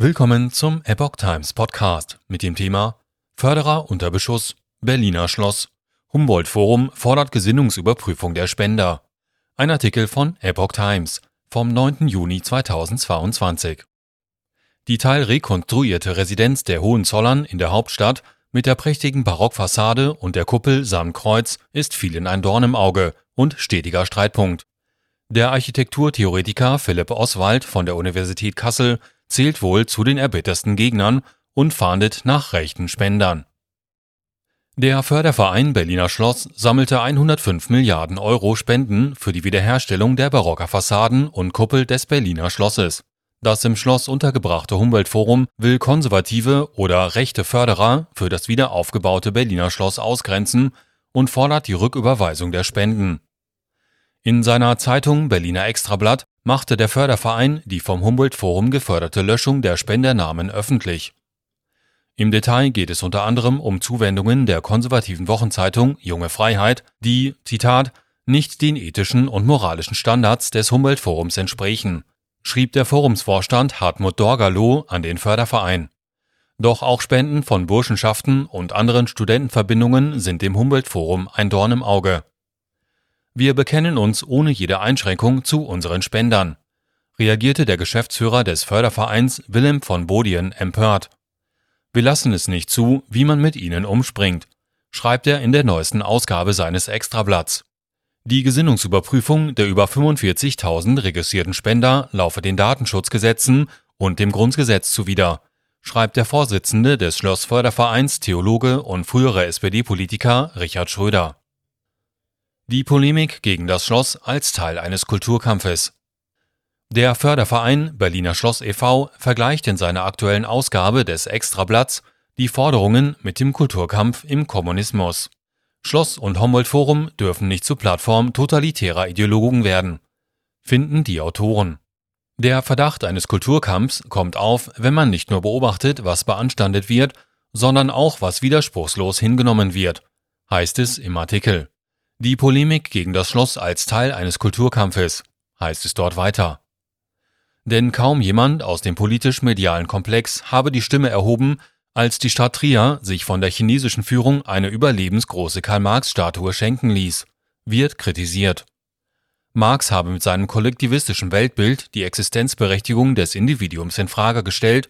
Willkommen zum Epoch Times Podcast mit dem Thema Förderer unter Beschuss, Berliner Schloss, Humboldt Forum fordert Gesinnungsüberprüfung der Spender. Ein Artikel von Epoch Times vom 9. Juni 2022. Die teilrekonstruierte Residenz der Hohenzollern in der Hauptstadt mit der prächtigen Barockfassade und der Kuppel samt Kreuz ist vielen ein Dorn im Auge und stetiger Streitpunkt. Der Architekturtheoretiker Philipp Oswald von der Universität Kassel zählt wohl zu den erbittersten Gegnern und fahndet nach rechten Spendern. Der Förderverein Berliner Schloss sammelte 105 Milliarden Euro Spenden für die Wiederherstellung der barocker Fassaden und Kuppel des Berliner Schlosses. Das im Schloss untergebrachte Humboldt-Forum will konservative oder rechte Förderer für das wiederaufgebaute Berliner Schloss ausgrenzen und fordert die Rücküberweisung der Spenden. In seiner Zeitung Berliner Extrablatt machte der Förderverein die vom Humboldt-Forum geförderte Löschung der Spendernamen öffentlich. Im Detail geht es unter anderem um Zuwendungen der konservativen Wochenzeitung Junge Freiheit, die, Zitat, nicht den ethischen und moralischen Standards des Humboldt-Forums entsprechen, schrieb der Forumsvorstand Hartmut Dorgalow an den Förderverein. Doch auch Spenden von Burschenschaften und anderen Studentenverbindungen sind dem Humboldt-Forum ein Dorn im Auge. Wir bekennen uns ohne jede Einschränkung zu unseren Spendern, reagierte der Geschäftsführer des Fördervereins Willem von Bodien empört. Wir lassen es nicht zu, wie man mit ihnen umspringt, schreibt er in der neuesten Ausgabe seines Extrablatts. Die Gesinnungsüberprüfung der über 45.000 registrierten Spender laufe den Datenschutzgesetzen und dem Grundgesetz zuwider, schreibt der Vorsitzende des Schlossfördervereins Theologe und frühere SPD-Politiker Richard Schröder. Die Polemik gegen das Schloss als Teil eines Kulturkampfes. Der Förderverein Berliner Schloss e.V. vergleicht in seiner aktuellen Ausgabe des Extrablatts die Forderungen mit dem Kulturkampf im Kommunismus. Schloss und Humboldt Forum dürfen nicht zur Plattform totalitärer Ideologen werden, finden die Autoren. Der Verdacht eines Kulturkampfs kommt auf, wenn man nicht nur beobachtet, was beanstandet wird, sondern auch, was widerspruchslos hingenommen wird, heißt es im Artikel. Die Polemik gegen das Schloss als Teil eines Kulturkampfes, heißt es dort weiter. Denn kaum jemand aus dem politisch-medialen Komplex habe die Stimme erhoben, als die Stadt Trier sich von der chinesischen Führung eine überlebensgroße Karl-Marx-Statue schenken ließ, wird kritisiert. Marx habe mit seinem kollektivistischen Weltbild die Existenzberechtigung des Individuums in Frage gestellt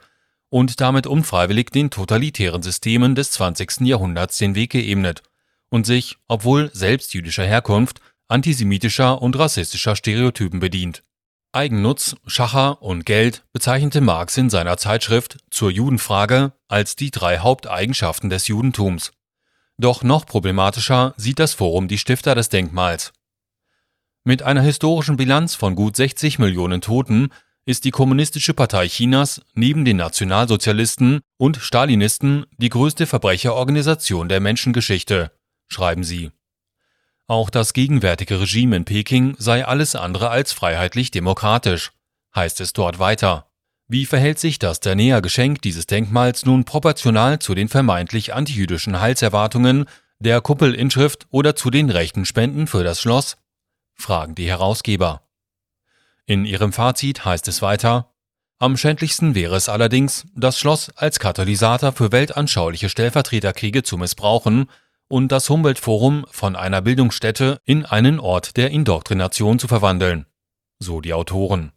und damit unfreiwillig den totalitären Systemen des 20. Jahrhunderts den Weg geebnet und sich, obwohl selbst jüdischer Herkunft, antisemitischer und rassistischer Stereotypen bedient. Eigennutz, Schacher und Geld bezeichnete Marx in seiner Zeitschrift zur Judenfrage als die drei Haupteigenschaften des Judentums. Doch noch problematischer sieht das Forum die Stifter des Denkmals. Mit einer historischen Bilanz von gut 60 Millionen Toten ist die Kommunistische Partei Chinas neben den Nationalsozialisten und Stalinisten die größte Verbrecherorganisation der Menschengeschichte schreiben sie. Auch das gegenwärtige Regime in Peking sei alles andere als freiheitlich demokratisch, heißt es dort weiter. Wie verhält sich das der Nähergeschenk dieses Denkmals nun proportional zu den vermeintlich antijüdischen Heilserwartungen der Kuppelinschrift oder zu den rechten Spenden für das Schloss? fragen die Herausgeber. In ihrem Fazit heißt es weiter, am schändlichsten wäre es allerdings, das Schloss als Katalysator für weltanschauliche Stellvertreterkriege zu missbrauchen, und das Humboldt-Forum von einer Bildungsstätte in einen Ort der Indoktrination zu verwandeln, so die Autoren